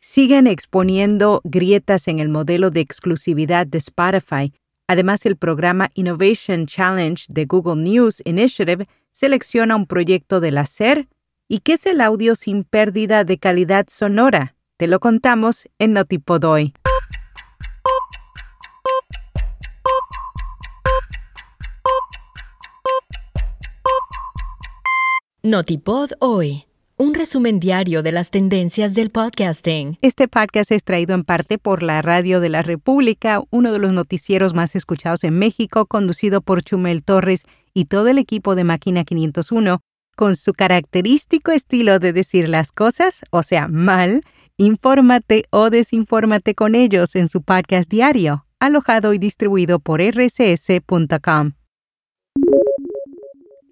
siguen exponiendo grietas en el modelo de exclusividad de Spotify. Además, el programa Innovation Challenge de Google News Initiative selecciona un proyecto del hacer y qué es el audio sin pérdida de calidad sonora. Te lo contamos en Notipod hoy. Notipod hoy. Un resumen diario de las tendencias del podcasting. Este podcast es traído en parte por la Radio de la República, uno de los noticieros más escuchados en México, conducido por Chumel Torres y todo el equipo de Máquina 501, con su característico estilo de decir las cosas, o sea, mal, infórmate o desinfórmate con ellos en su podcast diario, alojado y distribuido por rcs.com.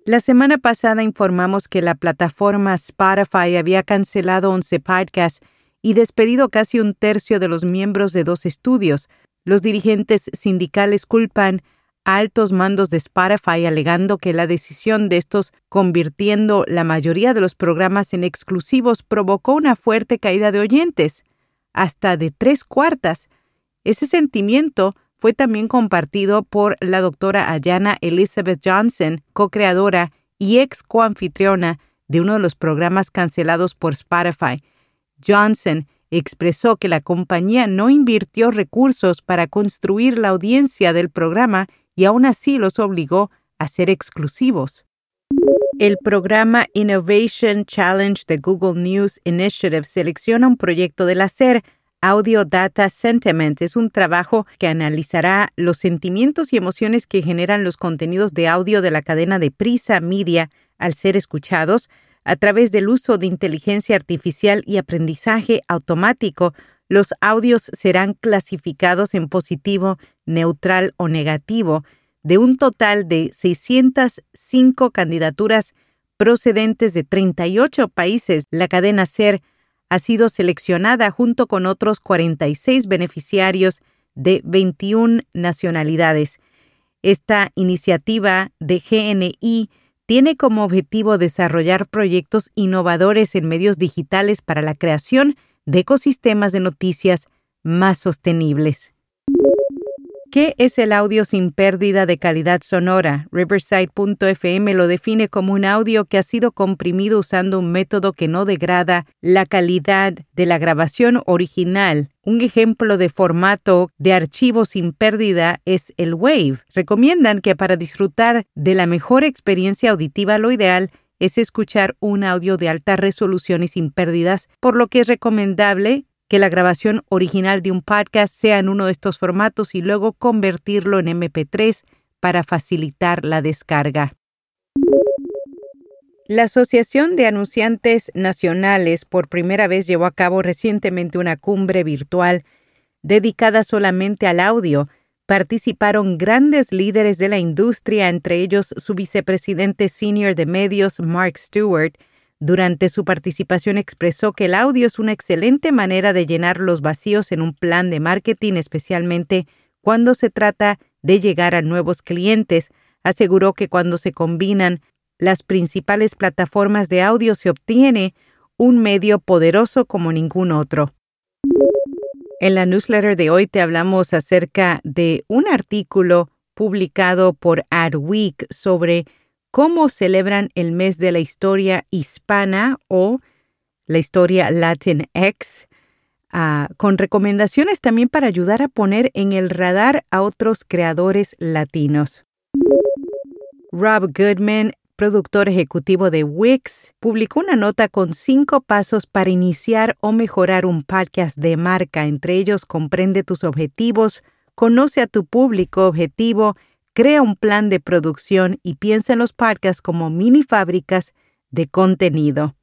La semana pasada informamos que la plataforma Spotify había cancelado 11 podcasts y despedido casi un tercio de los miembros de dos estudios. Los dirigentes sindicales culpan a altos mandos de Spotify alegando que la decisión de estos convirtiendo la mayoría de los programas en exclusivos provocó una fuerte caída de oyentes, hasta de tres cuartas. Ese sentimiento fue también compartido por la doctora Ayana Elizabeth Johnson, co-creadora y ex coanfitriona de uno de los programas cancelados por Spotify. Johnson expresó que la compañía no invirtió recursos para construir la audiencia del programa y aún así los obligó a ser exclusivos. El programa Innovation Challenge de Google News Initiative selecciona un proyecto del hacer Audio Data Sentiment es un trabajo que analizará los sentimientos y emociones que generan los contenidos de audio de la cadena de Prisa Media al ser escuchados a través del uso de inteligencia artificial y aprendizaje automático. Los audios serán clasificados en positivo, neutral o negativo de un total de 605 candidaturas procedentes de 38 países. La cadena SER ha sido seleccionada junto con otros 46 beneficiarios de 21 nacionalidades. Esta iniciativa de GNI tiene como objetivo desarrollar proyectos innovadores en medios digitales para la creación de ecosistemas de noticias más sostenibles. ¿Qué es el audio sin pérdida de calidad sonora? Riverside.fm lo define como un audio que ha sido comprimido usando un método que no degrada la calidad de la grabación original. Un ejemplo de formato de archivo sin pérdida es el WAVE. Recomiendan que para disfrutar de la mejor experiencia auditiva lo ideal es escuchar un audio de alta resolución y sin pérdidas, por lo que es recomendable que la grabación original de un podcast sea en uno de estos formatos y luego convertirlo en MP3 para facilitar la descarga. La Asociación de Anunciantes Nacionales por primera vez llevó a cabo recientemente una cumbre virtual dedicada solamente al audio. Participaron grandes líderes de la industria, entre ellos su vicepresidente senior de medios, Mark Stewart, durante su participación expresó que el audio es una excelente manera de llenar los vacíos en un plan de marketing, especialmente cuando se trata de llegar a nuevos clientes. Aseguró que cuando se combinan las principales plataformas de audio se obtiene un medio poderoso como ningún otro. En la newsletter de hoy te hablamos acerca de un artículo publicado por Adweek sobre cómo celebran el mes de la historia hispana o la historia Latinx, uh, con recomendaciones también para ayudar a poner en el radar a otros creadores latinos. Rob Goodman, productor ejecutivo de Wix, publicó una nota con cinco pasos para iniciar o mejorar un podcast de marca. Entre ellos, comprende tus objetivos, conoce a tu público objetivo, Crea un plan de producción y piensa en los podcasts como mini fábricas de contenido.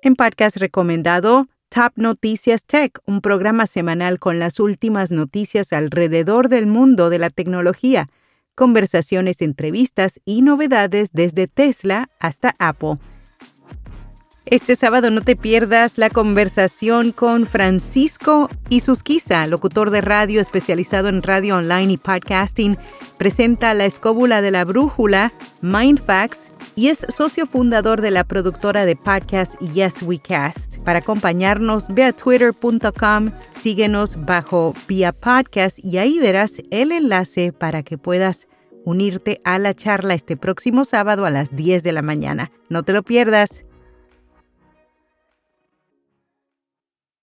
En podcast recomendado, Top Noticias Tech, un programa semanal con las últimas noticias alrededor del mundo de la tecnología, conversaciones, entrevistas y novedades desde Tesla hasta Apple. Este sábado no te pierdas la conversación con Francisco Isusquiza, locutor de radio especializado en radio online y podcasting. Presenta la escóbula de la brújula, Mindfax, y es socio fundador de la productora de podcast Yes We Cast. Para acompañarnos, ve a twitter.com, síguenos bajo vía podcast y ahí verás el enlace para que puedas unirte a la charla este próximo sábado a las 10 de la mañana. No te lo pierdas.